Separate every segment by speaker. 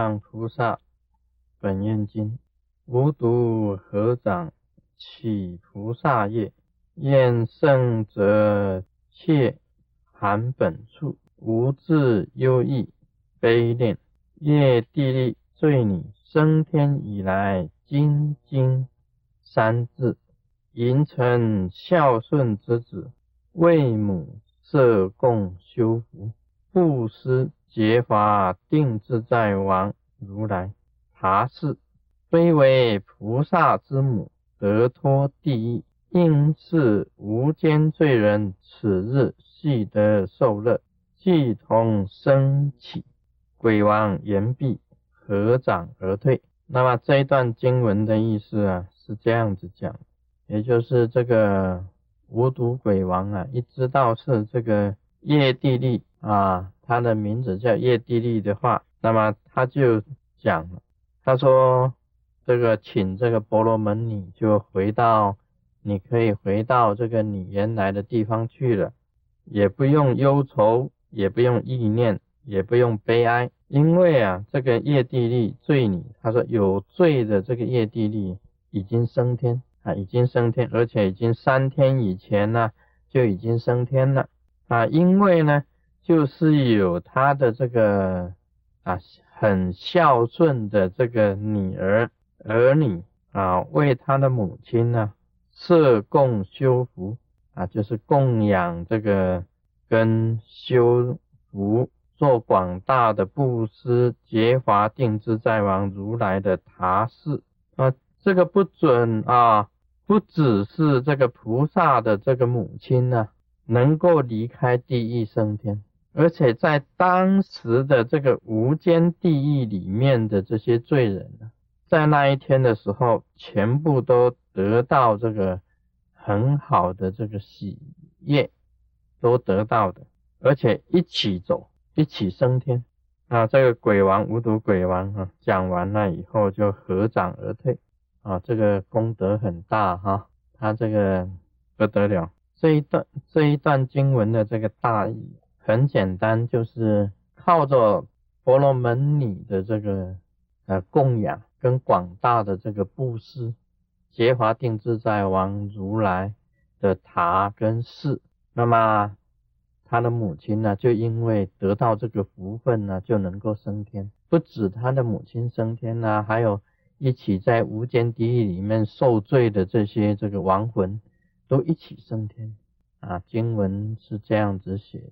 Speaker 1: 上菩萨本愿经，无独合掌起菩萨业，愿圣者切含本处，无自忧异悲念，业地利罪女升天以来，精经三字，迎成孝顺之子，为母设供修福，布施。结法定自在王如来茶室，非为菩萨之母，得脱地狱，应是无间罪人。此日系得受乐，系同升起。鬼王言毕，合掌而退。那么这一段经文的意思啊，是这样子讲，也就是这个无毒鬼王啊，一知道是这个业地利啊。他的名字叫叶地利的话，那么他就讲，他说这个请这个婆罗门女就回到，你可以回到这个你原来的地方去了，也不用忧愁，也不用意念，也不用悲哀，因为啊这个叶地利罪女，他说有罪的这个叶地利已经升天啊，已经升天，而且已经三天以前呢就已经升天了啊，因为呢。就是有他的这个啊很孝顺的这个女儿儿女啊，为他的母亲呢设供修福啊，就是供养这个跟修福做广大的布施，结华定自在王如来的塔寺啊，这个不准啊，不只是这个菩萨的这个母亲呢，能够离开地狱升天。而且在当时的这个无间地狱里面的这些罪人呢，在那一天的时候，全部都得到这个很好的这个喜悦，都得到的，而且一起走，一起升天。啊，这个鬼王无毒鬼王啊，讲完了以后就合掌而退。啊，这个功德很大哈，他这个不得了。这一段这一段经文的这个大意。很简单，就是靠着婆罗门女的这个呃供养跟广大的这个布施，结华定自在王如来的塔跟寺，那么他的母亲呢，就因为得到这个福分呢，就能够升天。不止他的母亲升天呐，还有一起在无间地狱里面受罪的这些这个亡魂，都一起升天啊。经文是这样子写的。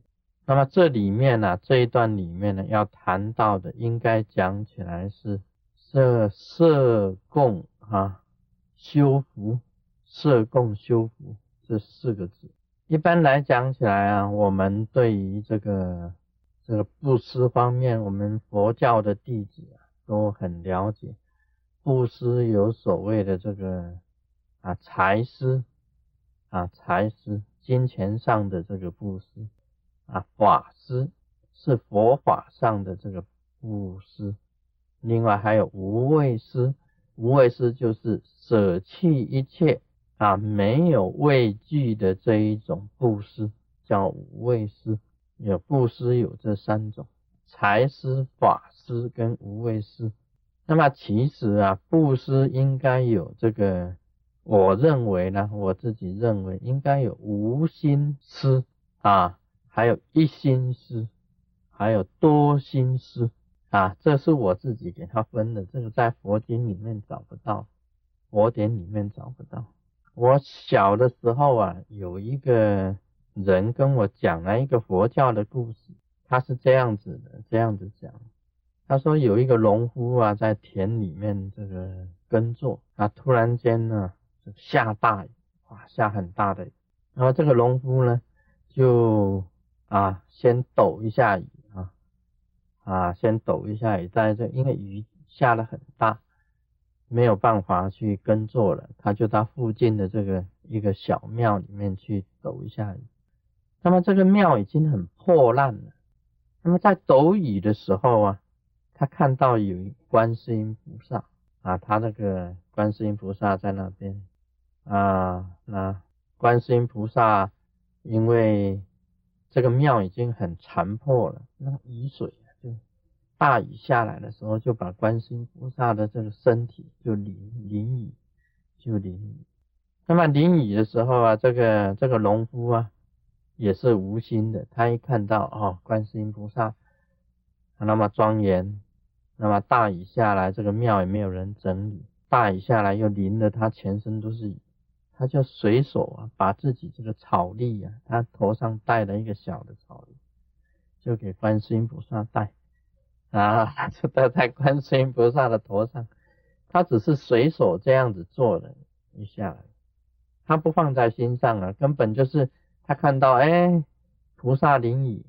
Speaker 1: 那么这里面呢，这一段里面呢，要谈到的，应该讲起来是设设供啊修福，设供修福这四个字。一般来讲起来啊，我们对于这个这个布施方面，我们佛教的弟子啊都很了解。布施有所谓的这个啊财施啊财施，金钱上的这个布施。啊，法师是佛法上的这个布施，另外还有无畏施，无畏施就是舍弃一切啊，没有畏惧的这一种布施，叫无畏施。有布施有这三种：财施、法施跟无畏施。那么其实啊，布施应该有这个，我认为呢，我自己认为应该有无心施啊。还有一心思，还有多心思啊，这是我自己给他分的，这个在佛经里面找不到，佛典里面找不到。我小的时候啊，有一个人跟我讲了一个佛教的故事，他是这样子的，这样子讲，他说有一个农夫啊，在田里面这个耕作啊，突然间呢就下大雨，哇，下很大的雨，然后这个农夫呢就。啊，先抖一下雨啊，啊，先抖一下雨，在这因为雨下的很大，没有办法去耕作了，他就到附近的这个一个小庙里面去抖一下雨。那么这个庙已经很破烂了，那么在抖雨的时候啊，他看到有观世音菩萨啊，他那个观世音菩萨在那边啊，那观世音菩萨因为。这个庙已经很残破了，那雨水就大雨下来的时候，就把观世音菩萨的这个身体就淋淋雨，就淋雨。那么淋雨的时候啊，这个这个农夫啊，也是无心的。他一看到哦，观世音菩萨那么庄严，那么大雨下来，这个庙也没有人整理，大雨下来又淋得他全身都是雨。他就随手啊，把自己这个草笠啊，他头上戴了一个小的草笠，就给观世音菩萨戴，啊，就戴在观世音菩萨的头上。他只是随手这样子做了一下，他不放在心上啊，根本就是他看到哎，菩萨临雨，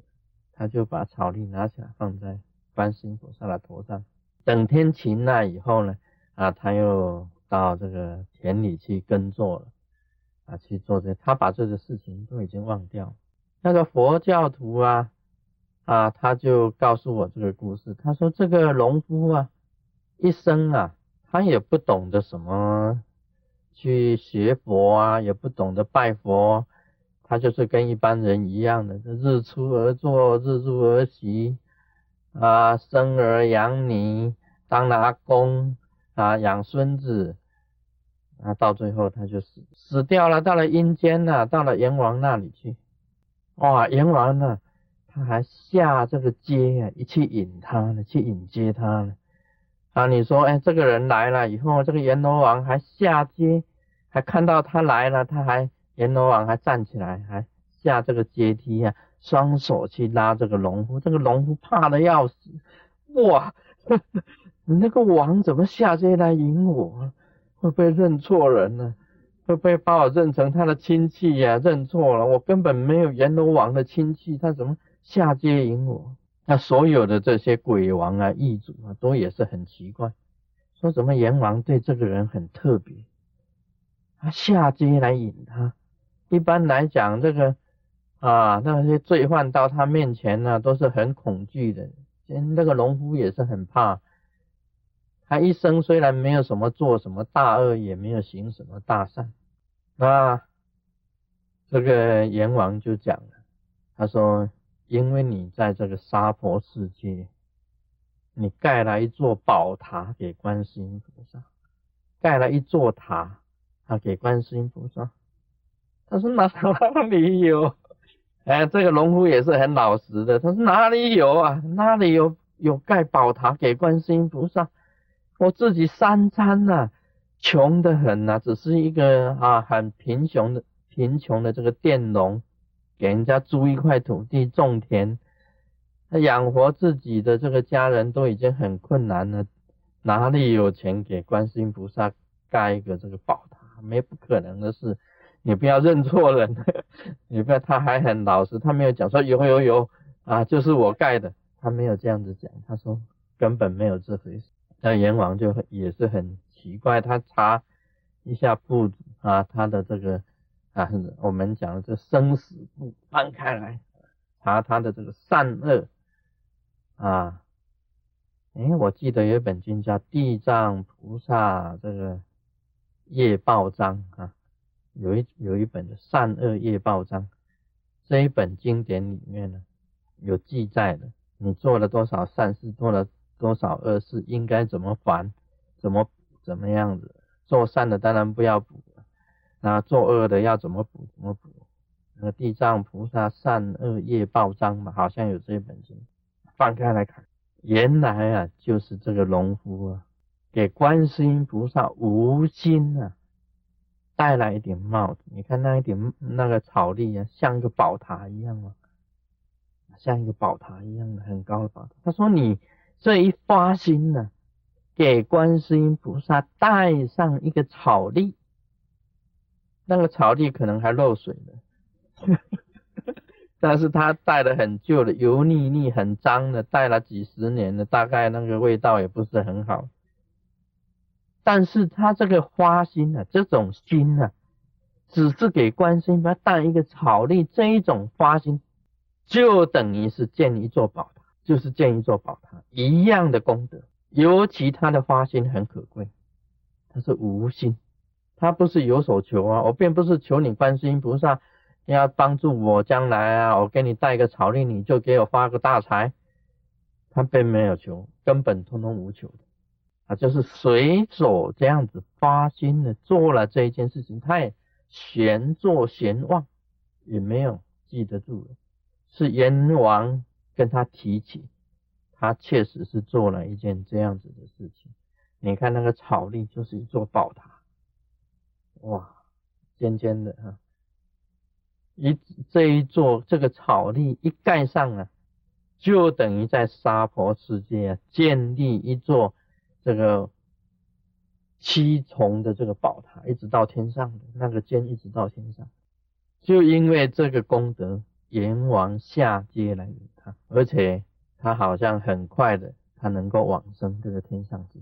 Speaker 1: 他就把草笠拿起来放在观世音菩萨的头上。等天晴了以后呢，啊，他又到这个田里去耕作了。啊，去做这，他把这个事情都已经忘掉。那个佛教徒啊，啊，他就告诉我这个故事。他说这个农夫啊，一生啊，他也不懂得什么去学佛啊，也不懂得拜佛，他就是跟一般人一样的，日出而作，日入而息，啊，生儿养女，当了阿公，啊，养孙子。啊，到最后他就死死掉了，到了阴间了，到了阎王那里去。哇，阎王呢，他还下这个阶啊，一去引他呢，去引接他呢。啊，你说，哎，这个人来了以后，这个阎罗王还下阶，还看到他来了，他还阎罗王还站起来，还下这个阶梯啊，双手去拉这个农夫，这个农夫怕的要死。哇，你 那个王怎么下阶来引我？会不会认错人呢？会不会把我认成他的亲戚呀？认错了，我根本没有阎罗王的亲戚，他怎么下界引我？那所有的这些鬼王啊、异主啊，都也是很奇怪，说什么阎王对这个人很特别，他下界来引他。一般来讲，这个啊那些罪犯到他面前呢，都是很恐惧的。那个农夫也是很怕。他一生虽然没有什么做什么大恶，也没有行什么大善，那这个阎王就讲了，他说：因为你在这个娑婆世界，你盖了一座宝塔给观世音菩萨，盖了一座塔啊给观世音菩萨。他说哪哪里有？哎，这个农夫也是很老实的，他说哪里有啊？哪里有有盖宝塔给观世音菩萨？我自己三餐呐，穷得很呐，只是一个啊很贫穷的贫穷的这个佃农，给人家租一块土地种田，他养活自己的这个家人都已经很困难了，哪里有钱给观世音菩萨盖一个这个宝塔？没不可能的事，你不要认错人，你不要他还很老实，他没有讲说有有有啊，就是我盖的，他没有这样子讲，他说根本没有这回事。那阎王就也是很奇怪，他查一下簿子啊，他的这个啊，我们讲的这生死簿翻开来，查他的这个善恶啊，哎，我记得有一本经叫《地藏菩萨这个业报章》啊，有一有一本的善恶业报章，这一本经典里面呢有记载的，你做了多少善事，做了。多少恶事应该怎么还，怎么怎么样子？做善的当然不要补，那做恶的要怎么补？怎么补？那个地藏菩萨善恶业报章嘛，好像有这一本经，翻开来看，原来啊就是这个农夫啊，给观世音菩萨无心啊戴了一顶帽子，你看那一顶那个草笠啊，像一个宝塔一样啊？像一个宝塔一样的很高的宝塔。他说你。这一发心呢，给观世音菩萨戴上一个草笠，那个草笠可能还漏水了，但是他戴的很旧的，油腻腻、很脏的，戴了几十年了，大概那个味道也不是很好。但是他这个花心呢，这种心呢，只是给观世音菩萨戴一个草笠，这一种花心，就等于是建一座宝塔。就是建一座宝塔一样的功德，尤其他的发心很可贵，他是无心，他不是有所求啊，我并不是求你观世音菩萨要帮助我将来啊，我给你带个草令，你就给我发个大财，他并没有求，根本通通无求的，啊，就是随手这样子发心的做了这一件事情，他也闲坐闲忘，也没有记得住了，是阎王跟他提起，他确实是做了一件这样子的事情。你看那个草立就是一座宝塔，哇，尖尖的啊，一这一座这个草立一盖上啊。就等于在娑婆世界啊，建立一座这个七重的这个宝塔，一直到天上的那个尖，一直到天上。就因为这个功德，阎王下界来引他，而且他好像很快的，他能够往生这个天上去。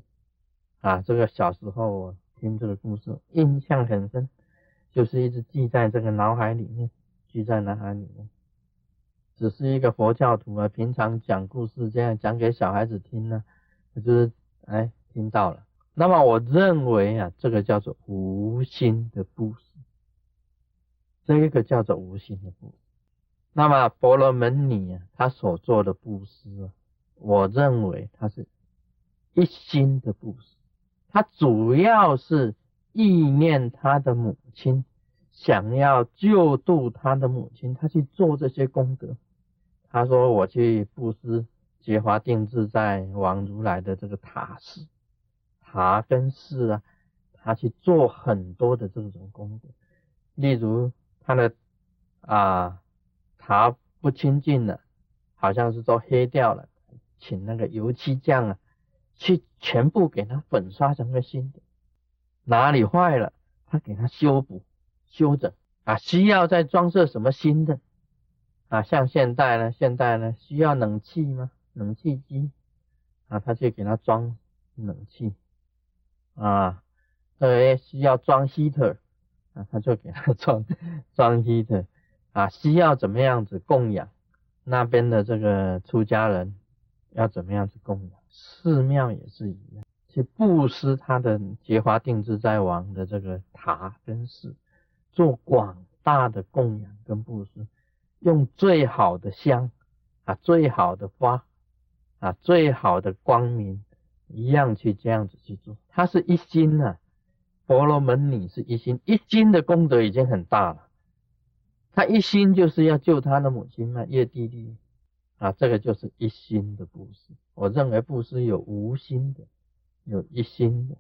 Speaker 1: 啊，这个小时候我听这个故事，印象很深，就是一直记在这个脑海里面，记在脑海里面。只是一个佛教徒啊，平常讲故事这样讲给小孩子听呢，就是哎听到了。那么我认为啊，这个叫做无心的布施，这一个叫做无心的布施。那么婆罗门女啊，她所做的布施啊，我认为她是一心的布施，她主要是意念她的母亲，想要救度她的母亲，她去做这些功德。他说：“我去布施，结华定自在王如来的这个塔寺，塔跟寺啊，他去做很多的这种功德。例如他的啊塔不清净了，好像是都黑掉了，请那个油漆匠啊，去全部给他粉刷成个新的。哪里坏了，他给他修补、修整啊，需要再装设什么新的。”啊，像现代呢，现代呢需要冷气吗？冷气机啊，他就给他装冷气啊，呃，需要装 heater 啊，他就给他装装 heater 啊，需要怎么样子供养那边的这个出家人要怎么样子供养？寺庙也是一样，去布施他的结花定自在王的这个塔跟寺，做广大的供养跟布施。用最好的香啊，最好的花啊，最好的光明，一样去这样子去做。他是一心啊，婆罗门女是一心，一心的功德已经很大了。他一心就是要救他的母亲嘛，叶弟弟啊，这个就是一心的布施。我认为布施有无心的，有一心的，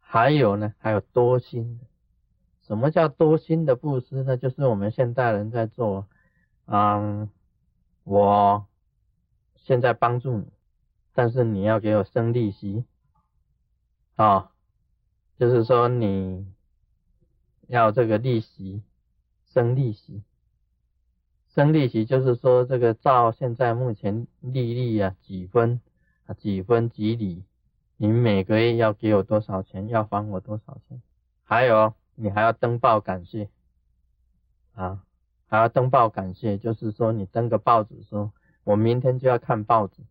Speaker 1: 还有呢，还有多心的。什么叫多心的布施呢？就是我们现代人在做。嗯，我现在帮助你，但是你要给我生利息啊，就是说你要这个利息，生利息，生利息就是说这个照现在目前利率啊几分啊几分几厘，你每个月要给我多少钱，要还我多少钱，还有你还要登报感谢啊。还要登报感谢，就是说你登个报纸，说我明天就要看报纸。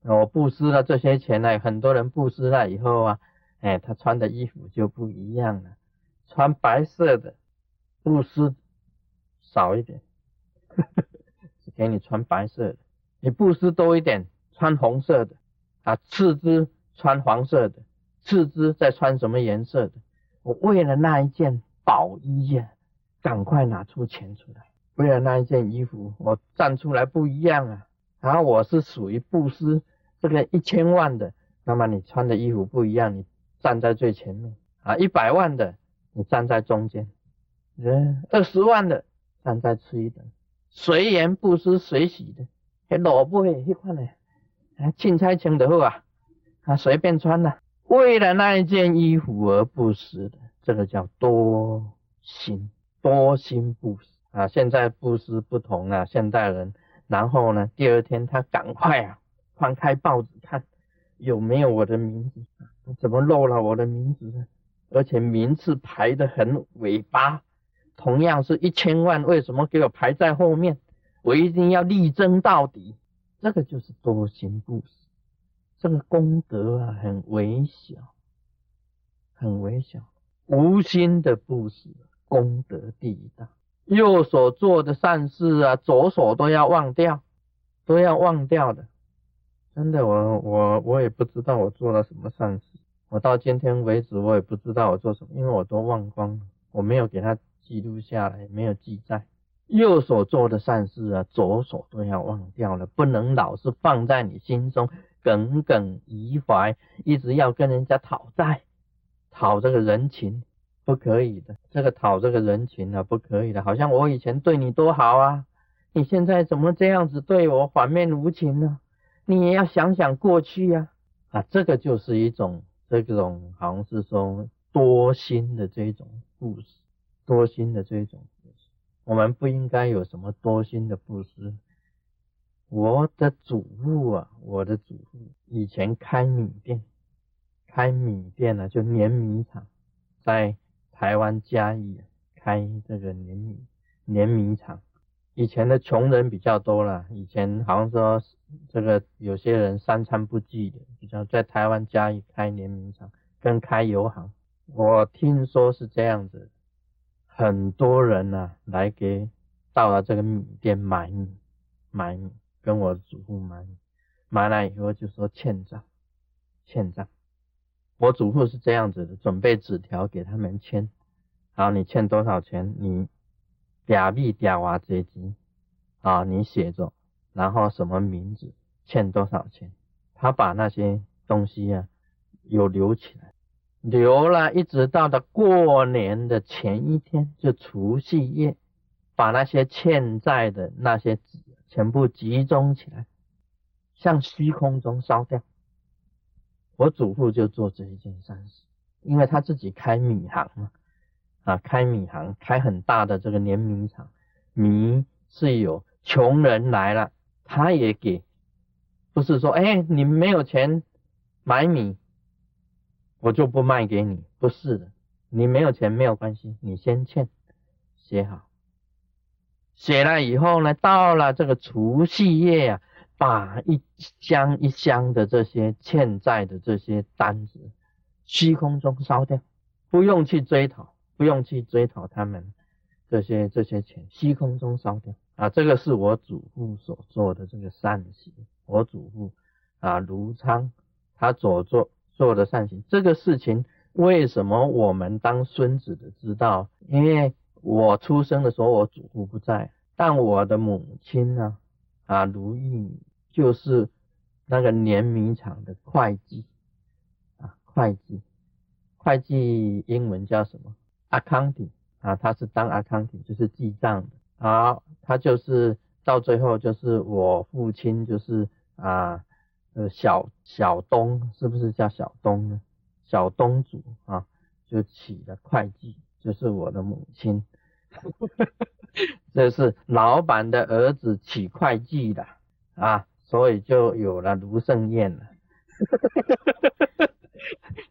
Speaker 1: 我布施了这些钱呢，很多人布施了以后啊，哎，他穿的衣服就不一样了，穿白色的布施少一点，给你穿白色的；你布施多一点，穿红色的啊，次之穿黄色的，次之再穿什么颜色的。我为了那一件宝衣呀。赶快拿出钱出来，为了那一件衣服，我站出来不一样啊！然后我是属于布施这个一千万的，那么你穿的衣服不一样，你站在最前面啊！一百万的，你站在中间，嗯，二十万的站在吃一顿，随缘布施随喜的，还萝卜诶，一块呢，啊，青菜青的好啊，啊，随便穿的，为了那一件衣服而不施的，这个叫多心。多心不施啊！现在布施不同啊，现代人。然后呢，第二天他赶快啊，翻开报纸看有没有我的名字，怎么漏了我的名字呢？而且名次排得很尾巴，同样是一千万，为什么给我排在后面？我一定要力争到底。这个就是多心布施，这个功德啊，很微小，很微小，无心的布施。功德第一大，右手做的善事啊，左手都要忘掉，都要忘掉的。真的，我我我也不知道我做了什么善事，我到今天为止我也不知道我做什么，因为我都忘光了，我没有给他记录下来，没有记载。右手做的善事啊，左手都要忘掉了，不能老是放在你心中，耿耿于怀，一直要跟人家讨债，讨这个人情，不可以的。这个讨这个人情啊，不可以的。好像我以前对你多好啊，你现在怎么这样子对我，反面无情呢？你也要想想过去呀，啊，这个就是一种这种好像是说多心的这种故事，多心的这种。我们不应该有什么多心的布施。我的祖父啊，我的祖父以前开米店，开米店呢就碾米厂，在台湾嘉义开这个碾米碾米厂。以前的穷人比较多了，以前好像说这个有些人三餐不继的，比较在台湾嘉义开碾米厂跟开油行，我听说是这样子。很多人呢来给到了这个米店买米，买米跟我祖父买米，买了以后就说欠账，欠账。我祖父是这样子的，准备纸条给他们签，好，你欠多少钱？你嗲币嗲娃这金啊，你写着，然后什么名字，欠多少钱？他把那些东西啊有留起来。留了一直到的过年的前一天，就除夕夜，把那些欠债的那些纸全部集中起来，向虚空中烧掉。我祖父就做这一件善事，因为他自己开米行嘛，啊，开米行，开很大的这个碾米厂，米是有穷人来了，他也给，不是说，哎，你没有钱买米。我就不卖给你，不是的，你没有钱没有关系，你先欠，写好，写了以后呢，到了这个除夕夜啊，把一箱一箱的这些欠债的这些单子，虚空中烧掉，不用去追讨，不用去追讨他们这些这些钱，虚空中烧掉啊，这个是我祖父所做的这个善行，我祖父啊卢昌他所做。做的善行，这个事情为什么我们当孙子的知道？因为我出生的时候我祖父不在，但我的母亲呢，啊卢玉就是那个碾米厂的会计啊，会计，会计英文叫什么？accounting 啊，他是当 accounting 就是记账的啊，他就是到最后就是我父亲就是啊。小小东是不是叫小东呢？小东主啊，就起了会计，就是我的母亲。这是老板的儿子起会计的啊，所以就有了卢胜燕了。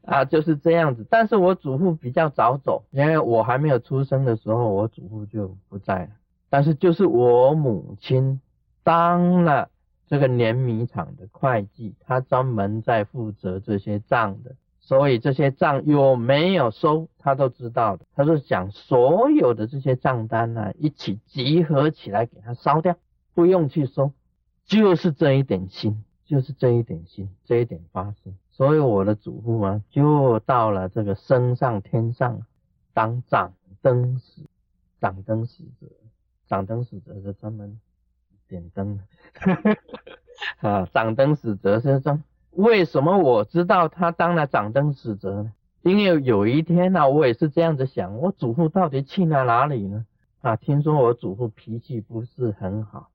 Speaker 1: 啊，就是这样子。但是我祖父比较早走，因为我还没有出生的时候，我祖父就不在了。但是就是我母亲当了。这个碾米厂的会计，他专门在负责这些账的，所以这些账有没有收，他都知道的。他是想所有的这些账单呢，一起集合起来给他烧掉，不用去收，就是这一点心，就是这一点心，这一点发心。所以我的祖父啊，就到了这个升上天上当掌灯使，掌灯使者，掌灯使者是专门。点灯，啊，掌灯使者是说，为什么我知道他当了掌灯使者呢？因为有一天呢，我也是这样子想，我祖父到底去了哪里呢？啊，听说我祖父脾气不是很好，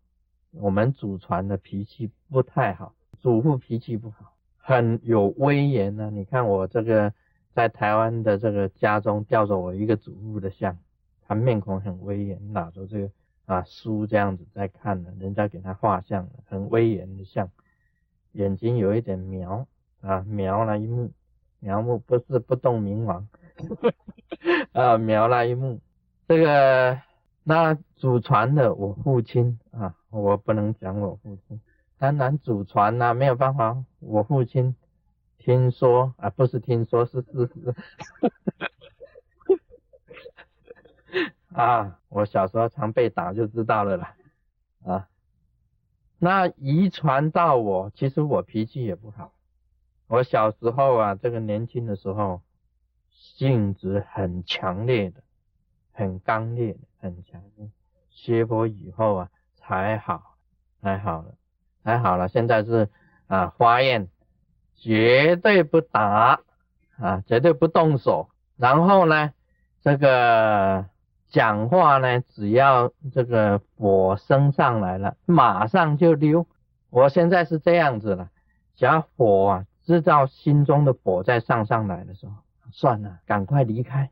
Speaker 1: 我们祖传的脾气不太好，祖父脾气不好，很有威严呢。你看我这个在台湾的这个家中吊着我一个祖父的像，他面孔很威严，拿着这个。啊，书这样子在看呢，人家给他画像，很威严的像，眼睛有一点瞄啊，瞄了一目，瞄目不是不动明王，啊，瞄了一目，这个那祖传的我父亲啊，我不能讲我父亲，当然祖传呐，没有办法，我父亲听说啊，不是听说是事实。啊，我小时候常被打就知道了啦。啊，那遗传到我，其实我脾气也不好。我小时候啊，这个年轻的时候，性子很强烈的，很刚烈，很强烈。学佛以后啊，才好，才好了，才好了。现在是啊，发愿绝对不打啊，绝对不动手。然后呢，这个讲话呢，只要这个火升上来了，马上就溜。我现在是这样子了，只要火啊。知道心中的火在上上来的时候，算了，赶快离开，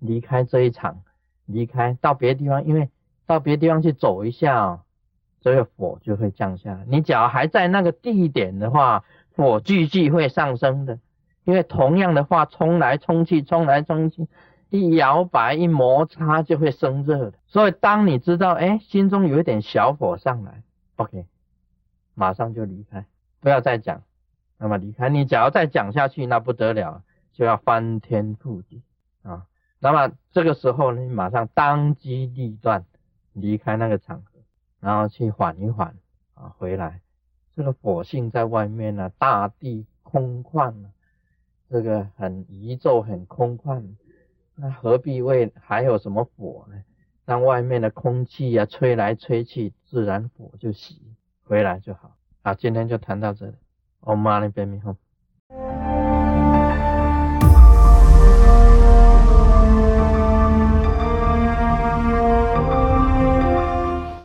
Speaker 1: 离开这一场，离开到别的地方，因为到别的地方去走一下，这个火就会降下来。你只要还在那个地点的话，火继续会上升的，因为同样的话冲来冲去，冲来冲去，一摇摆一摩擦就会生热的。所以当你知道，哎，心中有一点小火上来，OK，马上就离开，不要再讲。那么离开你，假如再讲下去，那不得了，就要翻天覆地啊！那么这个时候，你马上当机立断离开那个场合，然后去缓一缓啊，回来。这个火性在外面呢，大地空旷，这个很宇宙很空旷，那何必为还有什么火呢？让外面的空气呀吹来吹去，自然火就熄，回来就好。好，今天就谈到这里。Om Mani Padme Hum